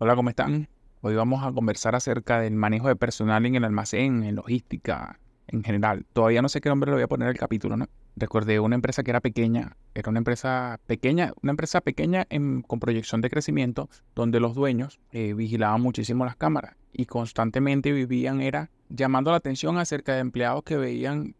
Hola, ¿cómo están? Hoy vamos a conversar acerca del manejo de personal en el almacén, en logística, en general. Todavía no sé qué nombre le voy a poner al capítulo, ¿no? Recordé una empresa que era pequeña, era una empresa pequeña, una empresa pequeña con proyección de crecimiento, donde los dueños eh, vigilaban muchísimo las cámaras y constantemente vivían, era llamando la atención acerca de empleados que veían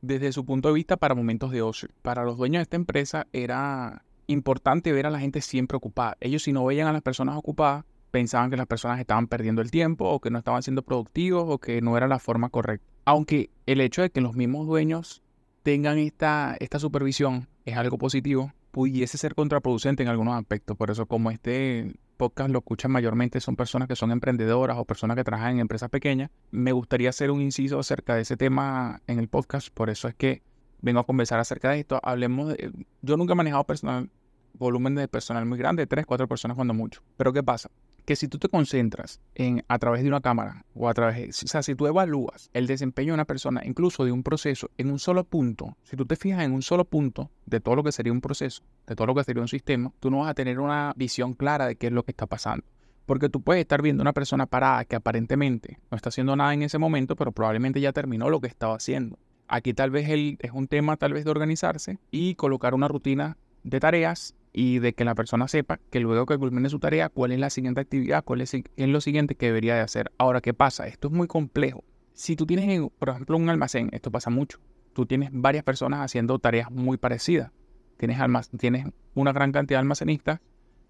desde su punto de vista para momentos de ocio. Para los dueños de esta empresa era importante ver a la gente siempre ocupada. Ellos si no veían a las personas ocupadas, pensaban que las personas estaban perdiendo el tiempo o que no estaban siendo productivos o que no era la forma correcta. Aunque el hecho de que los mismos dueños tengan esta, esta supervisión es algo positivo, pudiese ser contraproducente en algunos aspectos. Por eso como este podcast lo escuchan mayormente son personas que son emprendedoras o personas que trabajan en empresas pequeñas, me gustaría hacer un inciso acerca de ese tema en el podcast. Por eso es que vengo a conversar acerca de esto. Hablemos de... Yo nunca he manejado personal, volumen de personal muy grande, tres, cuatro personas cuando mucho. Pero ¿qué pasa? Que si tú te concentras en a través de una cámara o a través, de, o sea, si tú evalúas el desempeño de una persona, incluso de un proceso, en un solo punto, si tú te fijas en un solo punto de todo lo que sería un proceso, de todo lo que sería un sistema, tú no vas a tener una visión clara de qué es lo que está pasando. Porque tú puedes estar viendo una persona parada que aparentemente no está haciendo nada en ese momento, pero probablemente ya terminó lo que estaba haciendo. Aquí tal vez es un tema tal vez de organizarse y colocar una rutina de tareas y de que la persona sepa que luego que culmine su tarea, cuál es la siguiente actividad, cuál es, lo siguiente que debería de hacer. Ahora, ¿qué pasa? Esto es muy complejo. Si tú tienes, por ejemplo, un almacén, esto pasa mucho. Tú tienes varias personas haciendo tareas muy parecidas. Tienes, tienes una gran cantidad de almacenistas,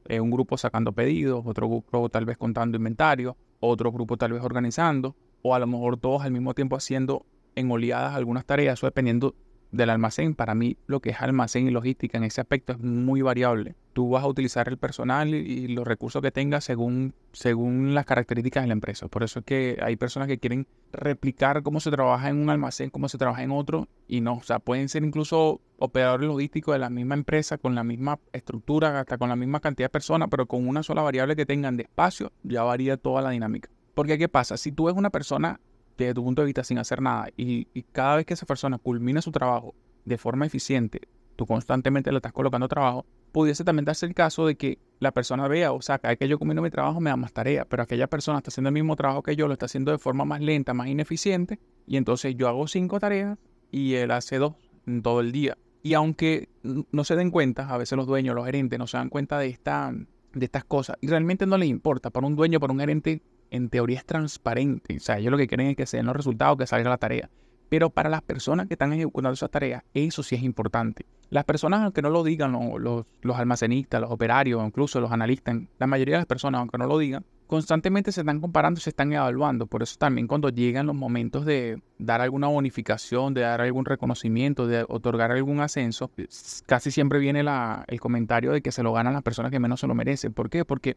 eh, un grupo sacando pedidos, otro grupo tal vez contando inventario, otro grupo tal vez organizando, o a lo mejor todos al mismo tiempo haciendo en oleadas algunas tareas, o dependiendo del almacén. Para mí lo que es almacén y logística en ese aspecto es muy variable. Tú vas a utilizar el personal y los recursos que tengas según, según las características de la empresa. Por eso es que hay personas que quieren replicar cómo se trabaja en un almacén, cómo se trabaja en otro y no. O sea, pueden ser incluso operadores logísticos de la misma empresa, con la misma estructura, hasta con la misma cantidad de personas, pero con una sola variable que tengan de espacio, ya varía toda la dinámica. Porque ¿qué pasa? Si tú ves una persona desde tu punto de vista sin hacer nada y, cada vez que esa persona culmina su trabajo de forma eficiente, tú constantemente le estás colocando trabajo, pudiese también darse el caso de que la persona vea, o sea, cada vez que yo culmino mi trabajo me da más tarea, pero aquella persona está haciendo el mismo trabajo que yo, lo está haciendo de forma más lenta, más ineficiente, y entonces yo hago cinco tareas y él hace dos en todo el día. Y aunque no se den cuenta, a veces los dueños, los gerentes no se dan cuenta de, esta, de estas cosas, y realmente no les importa, para un dueño, para un gerente, en teoría es transparente. O sea, ellos lo que quieren es que se los resultados, que salga la tarea. Pero para las personas que están ejecutando esas tareas, eso sí es importante. Las personas, aunque no lo digan, los, los almacenistas, los operarios, incluso los analistas, la mayoría de las personas, aunque no lo digan, constantemente se están comparando, se están evaluando. Por eso también cuando llegan los momentos de dar alguna bonificación, de dar algún reconocimiento, de otorgar algún ascenso, casi siempre viene la, el comentario de que se lo ganan las personas que menos se lo merecen. ¿Por qué? Porque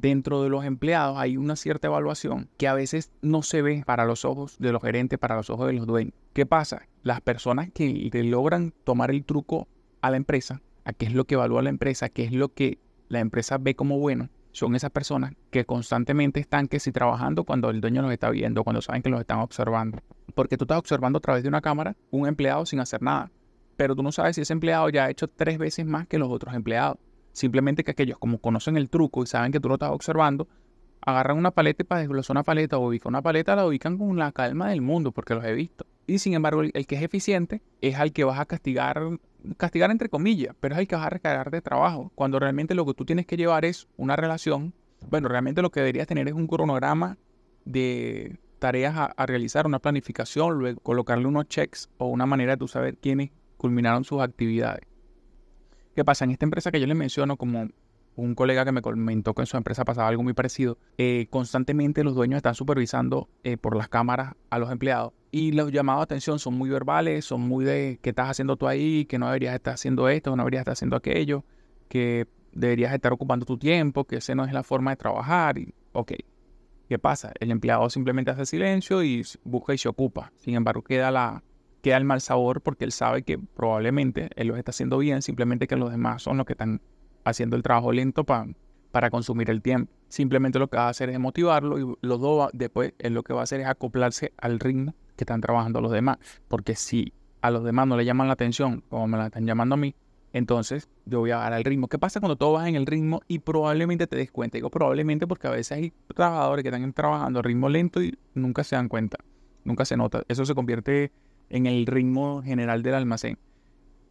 dentro de los empleados hay una cierta evaluación que a veces no se ve para los ojos de los gerentes, para los ojos de los dueños. ¿Qué pasa? Las personas que logran tomar el truco a la empresa, a qué es lo que evalúa la empresa, qué es lo que la empresa ve como bueno, son esas personas que constantemente están que si trabajando cuando el dueño los está viendo, cuando saben que los están observando. Porque tú estás observando a través de una cámara un empleado sin hacer nada, pero tú no sabes si ese empleado ya ha hecho tres veces más que los otros empleados. Simplemente que aquellos, como conocen el truco y saben que tú lo estás observando, agarran una paleta y para desglosar una paleta o ubicar una paleta, la ubican con la calma del mundo, porque los he visto. Y sin embargo, el, que es eficiente es al que vas a castigar, castigar entre comillas, pero es el que vas a recargar de trabajo. Cuando realmente lo que tú tienes que llevar es una relación. Bueno, realmente lo que deberías tener es un cronograma de tareas a, a realizar, una planificación, luego colocarle unos checks o una manera de tú saber quiénes culminaron sus actividades. ¿Qué pasa? En esta empresa que yo les menciono, como un colega que me comentó que en su empresa pasaba algo muy parecido, eh, constantemente los dueños están supervisando eh, por las cámaras a los empleados y los llamados de atención son muy verbales, son muy de qué estás haciendo tú ahí, que no deberías estar haciendo esto, no deberías estar haciendo aquello, que deberías estar ocupando tu tiempo, que esa no es la forma de trabajar. Y, ok, ¿qué pasa? El empleado simplemente hace silencio y busca y se ocupa. Sin embargo, queda la, queda el mal sabor porque él sabe que probablemente él lo está haciendo bien, simplemente que los demás son los que están haciendo el trabajo lento para consumir el tiempo. Simplemente lo que va a hacer es motivarlo y los dos después él lo que va a hacer es acoplarse al ritmo que están trabajando los demás. Porque si a los demás no le llaman la atención como me la están llamando a mí, Entonces, yo voy a dar al ritmo. ¿Qué pasa cuando todo vas en el ritmo y probablemente te des cuenta? Digo probablemente porque a veces hay trabajadores que están trabajando a ritmo lento y nunca se dan cuenta, nunca se nota. Eso se convierte en el ritmo general del almacén.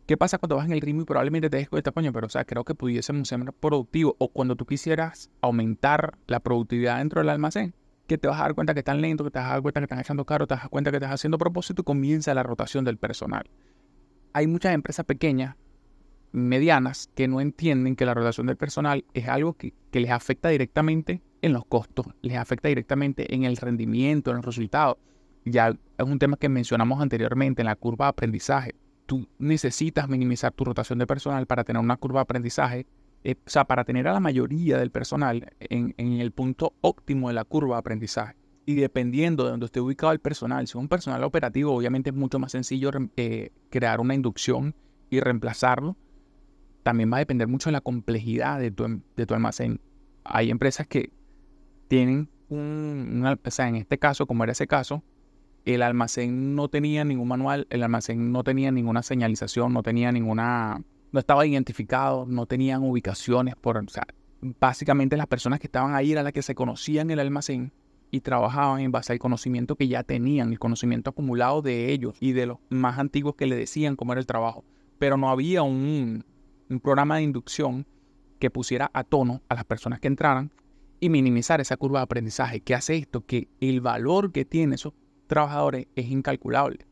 ¿Qué pasa cuando vas en el ritmo y probablemente te des cuenta, coño, pero o sea, creo que pudiésemos ser más productivos o cuando tú quisieras aumentar la productividad dentro del almacén? que te vas a dar cuenta que están lento, que te vas a dar cuenta que están echando caro, te vas a dar cuenta que estás haciendo propósito y comienza la rotación del personal. Hay muchas empresas pequeñas medianas que no entienden que la rotación del personal es algo que, les afecta directamente en los costos, les afecta directamente en el rendimiento, en los resultados. Ya es un tema que mencionamos anteriormente en la curva de aprendizaje. Tú necesitas minimizar tu rotación de personal para tener una curva de aprendizaje, eh, o sea, para tener a la mayoría del personal en, el punto óptimo de la curva de aprendizaje. Y dependiendo de donde esté ubicado el personal, si es un personal operativo, obviamente es mucho más sencillo eh, crear una inducción y reemplazarlo también va a depender mucho de la complejidad de tu, de tu almacén. Hay empresas que tienen un, o sea, en este caso, como era ese caso, el almacén no tenía ningún manual, el almacén no tenía ninguna señalización, no tenía ninguna, no estaba identificado, no tenían ubicaciones, por, o sea, básicamente las personas que estaban ahí eran las que se conocían el almacén y trabajaban en base al conocimiento que ya tenían, el conocimiento acumulado de ellos y de los más antiguos que le decían cómo era el trabajo. Pero no había un, un programa de inducción que pusiera a tono a las personas que entraran y minimizar esa curva de aprendizaje. ¿Qué hace esto? Que el valor que tienen esos trabajadores es incalculable.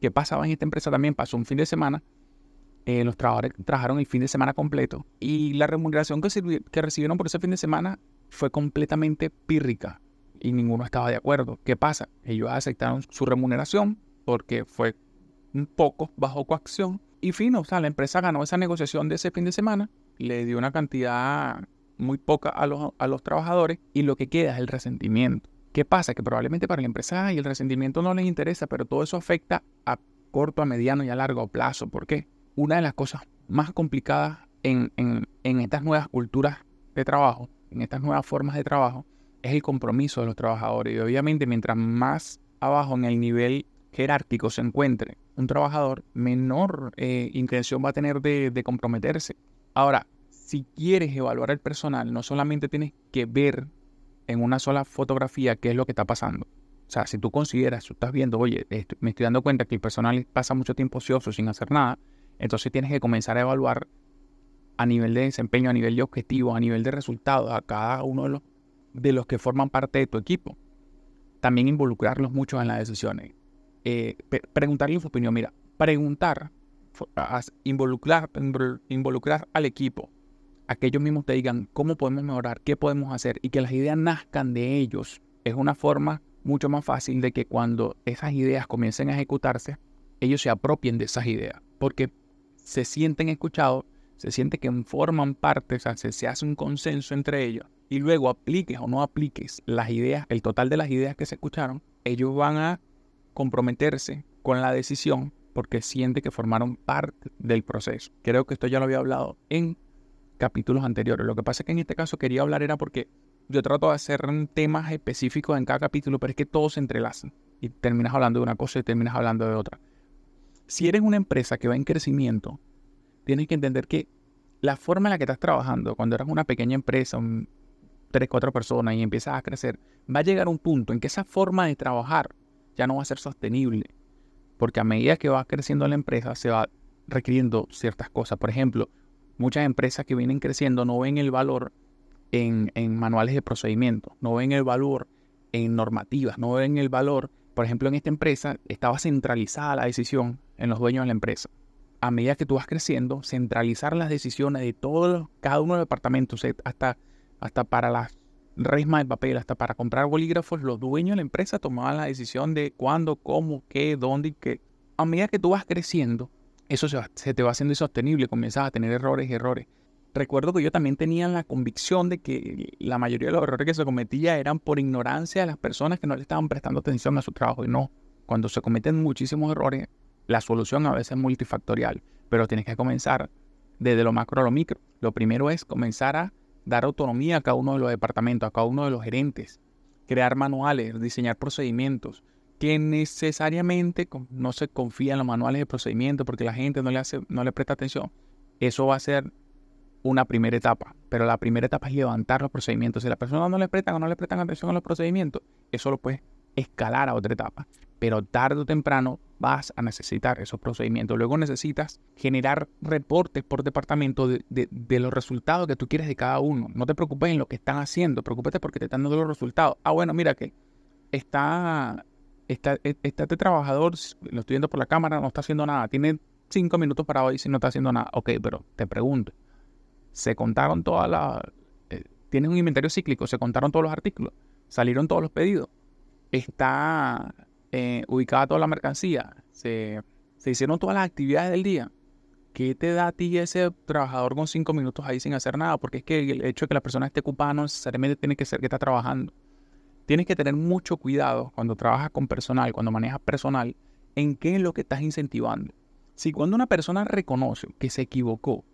¿Qué pasaba en esta empresa también? Pasó un fin de semana, eh, los trabajadores trabajaron el fin de semana completo y la remuneración que, que recibieron por ese fin de semana fue completamente pírrica y ninguno estaba de acuerdo. ¿Qué pasa? Ellos aceptaron su remuneración porque fue un poco bajo coacción y fino, o sea, la empresa ganó esa negociación de ese fin de semana, le dio una cantidad muy poca a los, a los trabajadores y lo que queda es el resentimiento. ¿Qué pasa? Que probablemente para la empresa y el resentimiento no les interesa, pero todo eso afecta a corto, a mediano y a largo plazo. ¿Por qué? Una de las cosas más complicadas en, en, estas nuevas culturas de trabajo, en estas nuevas formas de trabajo, es el compromiso de los trabajadores. Y obviamente mientras más abajo en el nivel jerárquico se encuentre un trabajador, menor eh, intención va a tener de, comprometerse. Ahora, si quieres evaluar el personal, no solamente tienes que ver en una sola fotografía qué es lo que está pasando. O sea, si tú consideras, tú estás viendo, oye, me estoy dando cuenta que el personal pasa mucho tiempo ocioso sin hacer nada, entonces tienes que comenzar a evaluar a nivel de desempeño, a nivel de objetivo, a nivel de resultados a cada uno de los, de los que forman parte de tu equipo. También involucrarlos mucho en las decisiones eh, preguntarle su opinión. Mira, preguntar, involucrar, involucrar al equipo, que ellos mismos te digan cómo podemos mejorar, qué podemos hacer y que las ideas nazcan de ellos, es una forma mucho más fácil de que cuando esas ideas comiencen a ejecutarse, ellos se apropien de esas ideas, porque se sienten escuchados, se siente que forman parte, o sea, se, se hace un consenso entre ellos, y luego apliques o no apliques las ideas, el total de las ideas que se escucharon, ellos van a comprometerse con la decisión porque siente que formaron parte del proceso. Creo que esto ya lo había hablado en capítulos anteriores. Lo que pasa es que en este caso quería hablar era porque yo trato de hacer temas específicos en cada capítulo, pero es que todos se entrelazan y terminas hablando de una cosa y terminas hablando de otra. Si eres una empresa que va en crecimiento, tienes que entender que la forma en la que estás trabajando, cuando eres una pequeña empresa, un, tres, cuatro personas y empiezas a crecer, va a llegar un punto en que esa forma de trabajar ya no va a ser sostenible. Porque a medida que va creciendo la empresa, se va requiriendo ciertas cosas. Por ejemplo, muchas empresas que vienen creciendo no ven el valor en, manuales de procedimiento, no ven el valor en normativas, no ven el valor. Por ejemplo, en esta empresa estaba centralizada la decisión en los dueños de la empresa. A medida que tú vas creciendo, centralizar las decisiones de todos, cada uno de los departamentos, hasta, hasta para las resma de papel, hasta para comprar bolígrafos, los dueños de la empresa tomaban la decisión de cuándo, cómo, qué, dónde y qué. A medida que tú vas creciendo, eso se, te va haciendo insostenible, comienzas a tener errores y errores. Recuerdo que yo también tenía la convicción de que la mayoría de los errores que se cometía eran por ignorancia de las personas que no le estaban prestando atención a su trabajo. Y no, cuando se cometen muchísimos errores, la solución a veces es multifactorial, pero tienes que comenzar desde lo macro a lo micro. Lo primero es comenzar a dar autonomía a cada uno de los departamentos, a cada uno de los gerentes, crear manuales, diseñar procedimientos, que necesariamente no se confía en los manuales de procedimiento porque la gente no le, hace, no le presta atención. Eso va a ser una primera etapa, pero la primera etapa es levantar los procedimientos. Si las personas no le prestan o no le prestan atención a los procedimientos, eso lo puedes escalar a otra etapa. Pero tarde o temprano vas a necesitar esos procedimientos. Luego necesitas generar reportes por departamento de, los resultados que tú quieres de cada uno. No te preocupes en lo que están haciendo, preocúpate porque te están dando los resultados. Ah, bueno, mira que está, está, e, está este trabajador, lo estoy viendo por la cámara, no está haciendo nada. Tiene cinco minutos para hoy si no está haciendo nada. Ok, pero te pregunto, ¿se contaron todas las... Eh, tienes un inventario cíclico, se contaron todos los artículos, salieron todos los pedidos, está eh, ubicada toda la mercancía, se, hicieron todas las actividades del día. ¿Qué te da a ti ese trabajador con cinco minutos ahí sin hacer nada? Porque es que el hecho de que la persona esté ocupada no necesariamente tiene que ser que está trabajando. Tienes que tener mucho cuidado cuando trabajas con personal, cuando manejas personal, en qué es lo que estás incentivando. Si cuando una persona reconoce que se equivocó,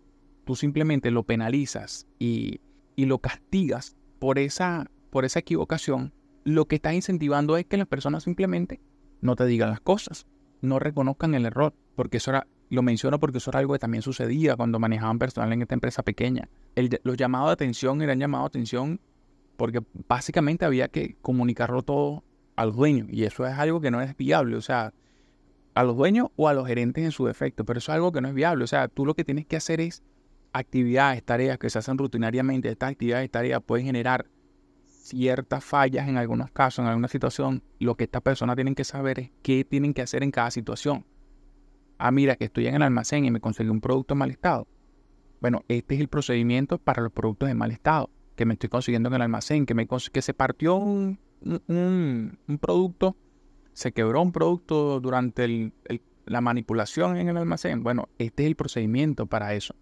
tú simplemente lo penalizas y, y lo castigas por esa, por esa equivocación, lo que estás incentivando es que las personas simplemente no te digan las cosas, no reconozcan el error, porque eso era, lo menciono porque eso era algo que también sucedía cuando manejaban personal en esta empresa pequeña. los llamados de atención eran llamados de atención porque básicamente había que comunicarlo todo al dueño y eso es algo que no es viable, o sea, a los dueños o a los gerentes en su defecto, pero eso es algo que no es viable, o sea, tú lo que tienes que hacer es actividades, tareas que se hacen rutinariamente, estas actividades, tareas pueden generar ciertas fallas en algunos casos, en alguna situación, lo que estas personas tienen que saber es qué tienen que hacer en cada situación. Ah, mira, que estoy en el almacén y me conseguí un producto en mal estado. Bueno, este es el procedimiento para los productos en mal estado, que me estoy consiguiendo en el almacén, que, me, que se partió un, producto, se quebró un producto durante la manipulación en el almacén. Bueno, este es el procedimiento para eso.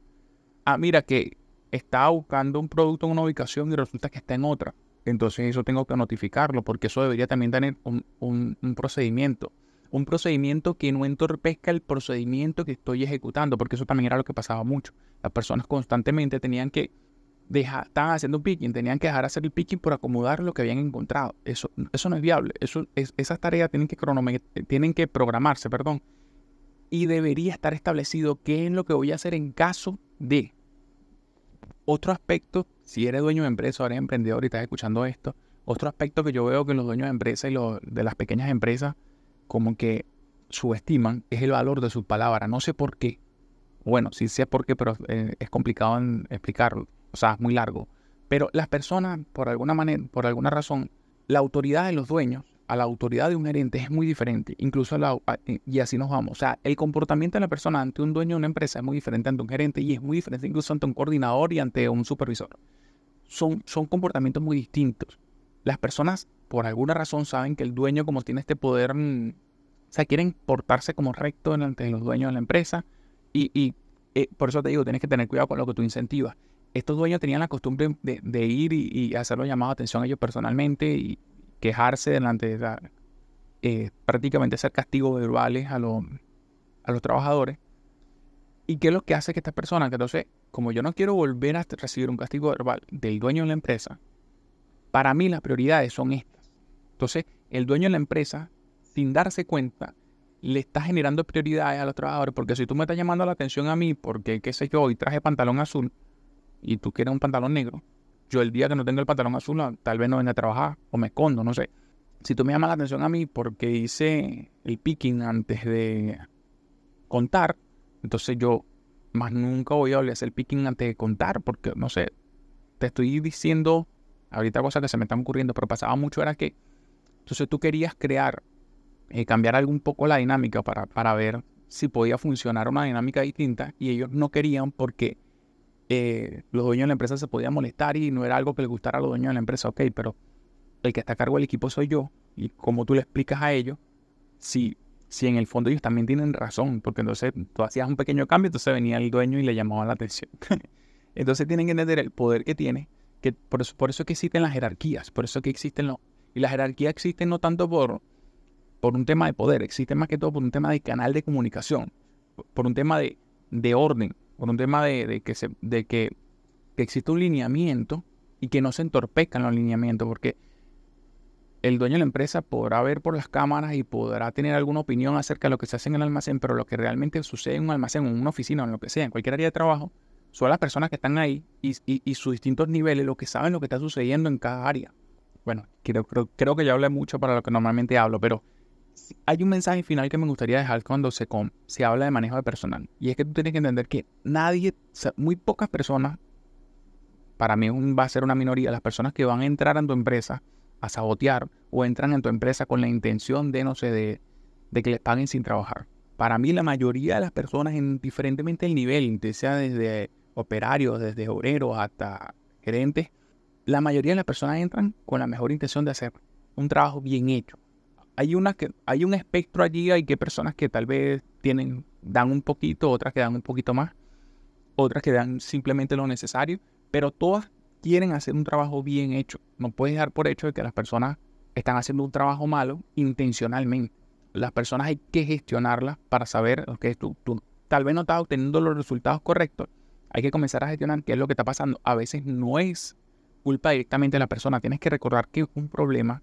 Ah, mira que estaba buscando un producto en una ubicación y resulta que está en otra entonces eso tengo que notificarlo porque eso debería también tener un, procedimiento. Un procedimiento que no entorpezca el procedimiento que estoy ejecutando, porque eso también era lo que pasaba mucho. Las personas constantemente tenían que dejar, estaban haciendo un picking, tenían que dejar hacer el picking por acomodar lo que habían encontrado. Eso, eso no es viable. Eso, es, esas tareas tienen que, tienen que programarse, perdón. Y debería estar establecido qué es lo que voy a hacer en caso de. Otro aspecto si eres dueño de empresa o eres emprendedor y estás escuchando esto, otro aspecto que yo veo que los dueños de empresa y los de las pequeñas empresas como que subestiman es el valor de sus palabras. No sé por qué. Bueno, sí sé por qué, pero eh, es complicado explicarlo. O sea, es muy largo. Pero las personas, por alguna manera, por alguna razón, la autoridad de los dueños a la autoridad de un gerente es muy diferente, incluso la, y así nos vamos. O sea, el comportamiento de la persona ante un dueño de una empresa es muy diferente ante un gerente y es muy diferente incluso ante un coordinador y ante un supervisor. Son, son comportamientos muy distintos. Las personas, por alguna razón, saben que el dueño, como tiene este poder, mm, o sea, quieren portarse como recto delante de los dueños de la empresa y, y eh, por eso te digo, tienes que tener cuidado con lo que tú incentivas. Estos dueños tenían la costumbre de, ir y, y hacer los llamados de atención a ellos personalmente y, quejarse delante de eh, prácticamente hacer castigos verbales a, los, a los trabajadores. ¿Y qué es lo que hace que estas personas, que entonces, como yo no quiero volver a recibir un castigo verbal del dueño de la empresa, para mí las prioridades son estas. Entonces, el dueño de la empresa, sin darse cuenta, le está generando prioridades a los trabajadores, porque si tú me estás llamando la atención a mí, porque, qué sé yo, hoy traje pantalón azul y tú quieres un pantalón negro, yo el día que no tenga el pantalón azul, ah, tal vez no venga a trabajar o me escondo, no sé. Si tú me llamas la atención a mí porque hice el picking antes de contar, entonces yo más nunca voy a hacer el picking antes de contar, porque no sé, te estoy diciendo ahorita cosas que se me están ocurriendo, pero pasaba mucho era que entonces tú querías crear, eh, cambiar algo un poco la dinámica para, para ver si podía funcionar una dinámica distinta y ellos no querían porque eh, los dueños de la empresa se podían molestar y no era algo que le gustara a los dueños de la empresa, ok, pero el que está a cargo del equipo soy yo y como tú le explicas a ellos, si, si en el fondo ellos también tienen razón, porque entonces tú hacías un pequeño cambio, entonces venía el dueño y le llamaba la atención. entonces tienen que entender el poder que tiene, que por eso, por eso que existen las jerarquías, por eso que existen los... Y las jerarquías existen no tanto por, por un tema de poder, existen más que todo por un tema de canal de comunicación, por un tema de, de orden, por un tema de, que, se, de que, existe un lineamiento y que no se entorpezcan los lineamientos, porque el dueño de la empresa podrá ver por las cámaras y podrá tener alguna opinión acerca de lo que se hace en el almacén, pero lo que realmente sucede en un almacén, en una oficina, en lo que sea, en cualquier área de trabajo, son las personas que están ahí y, y, sus distintos niveles, lo que saben lo que está sucediendo en cada área. Bueno, creo, creo, creo que ya hablé mucho para lo que normalmente hablo, pero hay un mensaje final que me gustaría dejar cuando se, se habla de manejo de personal. Y es que tú tienes que entender que nadie, muy pocas personas, para mí va a ser una minoría, las personas que van a entrar en tu empresa a sabotear o entran en tu empresa con la intención de, no sé, de, de que les paguen sin trabajar. Para mí la mayoría de las personas, indiferentemente del nivel, sea desde operarios, desde obreros hasta gerentes, la mayoría de las personas entran con la mejor intención de hacer un trabajo bien hecho. Hay, una que, hay un espectro allí, hay que personas que tal vez tienen, dan un poquito, otras que dan un poquito más, otras que dan simplemente lo necesario, pero todas quieren hacer un trabajo bien hecho. No puedes dar por hecho de que las personas están haciendo un trabajo malo intencionalmente. Las personas hay que gestionarlas para saber que tú, tú tal vez no estás obteniendo los resultados correctos. Hay que comenzar a gestionar qué es lo que está pasando. A veces no es culpa directamente de la persona. Tienes que recordar que un problema,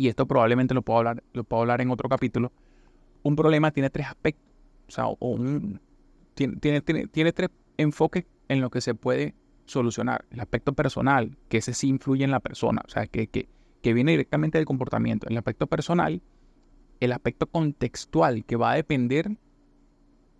y esto probablemente lo puedo hablar, lo puedo hablar en otro capítulo, un problema tiene tres aspectos. O sea, tiene, tiene, tiene, tiene tres enfoques en lo que se puede solucionar. El aspecto personal, que ese sí influye en la persona, o sea, que, que, que viene directamente del comportamiento. El aspecto personal, el aspecto contextual, que va a depender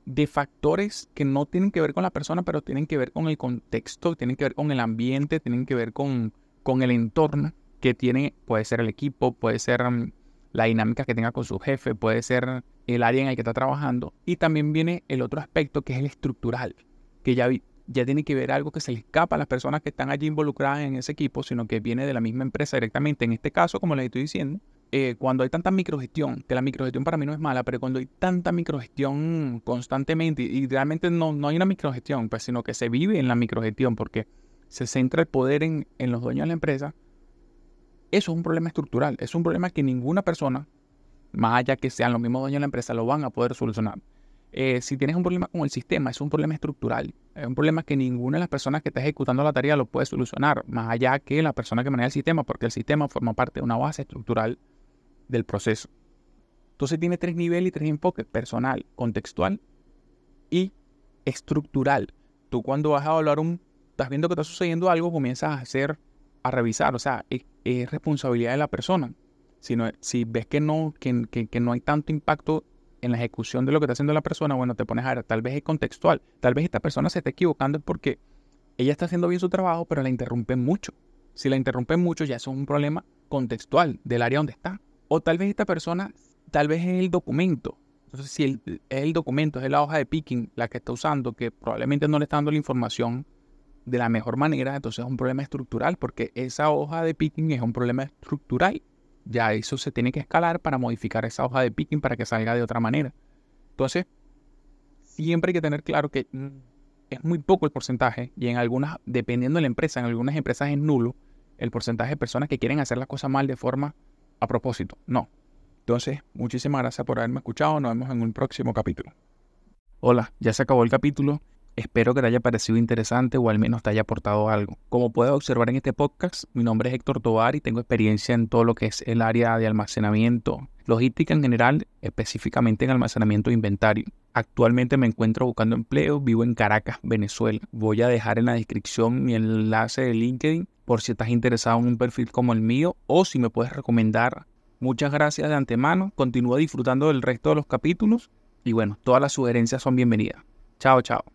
de factores que no tienen que ver con la persona, pero tienen que ver con el contexto, tienen que ver con el ambiente, tienen que ver con, con el entorno que tiene, puede ser el equipo, puede ser mm, la dinámica que tenga con su jefe, puede ser el área en el que está trabajando. Y también viene el otro aspecto que es el estructural, que ya, ya tiene que ver algo que se le escapa a las personas que están allí involucradas en ese equipo, sino que viene de la misma empresa directamente. En este caso, como les estoy diciendo, eh, cuando hay tanta microgestión, que la microgestión para mí no es mala, pero cuando hay tanta microgestión constantemente, y, realmente no, no hay una microgestión, pues, sino que se vive en la microgestión, porque se centra el poder en, en los dueños de la empresa, eso es un problema estructural, es un problema que ninguna persona, más allá que sean los mismos dueños de la empresa, lo van a poder solucionar. Eh, si tienes un problema con el sistema, es un problema estructural. Es un problema que ninguna de las personas que está ejecutando la tarea lo puede solucionar, más allá que la persona que maneja el sistema, porque el sistema forma parte de una base estructural del proceso. Entonces tiene tres niveles y tres enfoques, personal, contextual y estructural. Tú cuando vas a evaluar un, estás viendo que está sucediendo algo, comienzas a hacer, a revisar, o sea, es, responsabilidad de la persona. Si, no, si ves que no, que, que no hay tanto impacto en la ejecución de lo que está haciendo la persona, bueno, te pones a ver, tal vez es contextual, tal vez esta persona se está equivocando porque ella está haciendo bien su trabajo, pero la interrumpen mucho. Si la interrumpen mucho, ya es un problema contextual del área donde está. O tal vez esta persona, tal vez es el documento. Entonces, si el, es el documento, es la hoja de picking la que está usando, que probablemente no le está dando la información de la mejor manera, entonces es un problema estructural, porque esa hoja de picking es un problema estructural ya eso se tiene que escalar para modificar esa hoja de picking para que salga de otra manera. Entonces, siempre hay que tener claro que es muy poco el porcentaje y en algunas, dependiendo de la empresa, en algunas empresas es nulo el porcentaje de personas que quieren hacer las cosas mal de forma a propósito. No. Entonces, muchísimas gracias por haberme escuchado. Nos vemos en un próximo capítulo. Hola, ya se acabó el capítulo. Espero que te haya parecido interesante o al menos te haya aportado algo. Como puedes observar en este podcast, mi nombre es Héctor Tobar y tengo experiencia en todo lo que es el área de almacenamiento, logística en general, específicamente en almacenamiento de inventario. Actualmente me encuentro buscando empleo, vivo en Caracas, Venezuela. Voy a dejar en la descripción mi enlace de LinkedIn por si estás interesado en un perfil como el mío o si me puedes recomendar. Muchas gracias de antemano, continúa disfrutando del resto de los capítulos y bueno, todas las sugerencias son bienvenidas. Chao, chao.